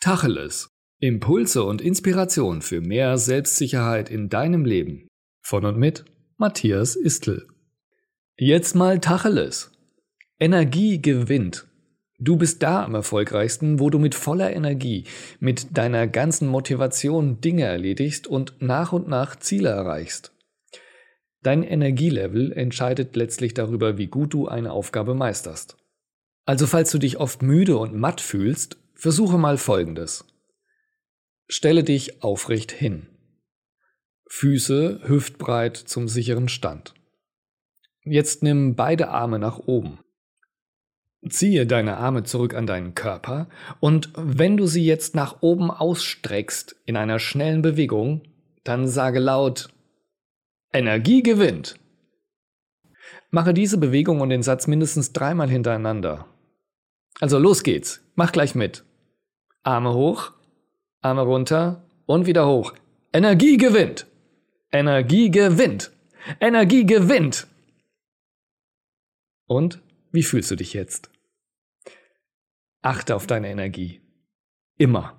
Tacheles. Impulse und Inspiration für mehr Selbstsicherheit in deinem Leben. Von und mit Matthias Istl. Jetzt mal Tacheles. Energie gewinnt. Du bist da am erfolgreichsten, wo du mit voller Energie, mit deiner ganzen Motivation Dinge erledigst und nach und nach Ziele erreichst. Dein Energielevel entscheidet letztlich darüber, wie gut du eine Aufgabe meisterst. Also falls du dich oft müde und matt fühlst, versuche mal Folgendes. Stelle dich aufrecht hin. Füße hüftbreit zum sicheren Stand. Jetzt nimm beide Arme nach oben. Ziehe deine Arme zurück an deinen Körper und wenn du sie jetzt nach oben ausstreckst in einer schnellen Bewegung, dann sage laut Energie gewinnt. Mache diese Bewegung und den Satz mindestens dreimal hintereinander. Also los geht's, mach gleich mit. Arme hoch, Arme runter und wieder hoch. Energie gewinnt. Energie gewinnt. Energie gewinnt. Und wie fühlst du dich jetzt? Achte auf deine Energie. Immer.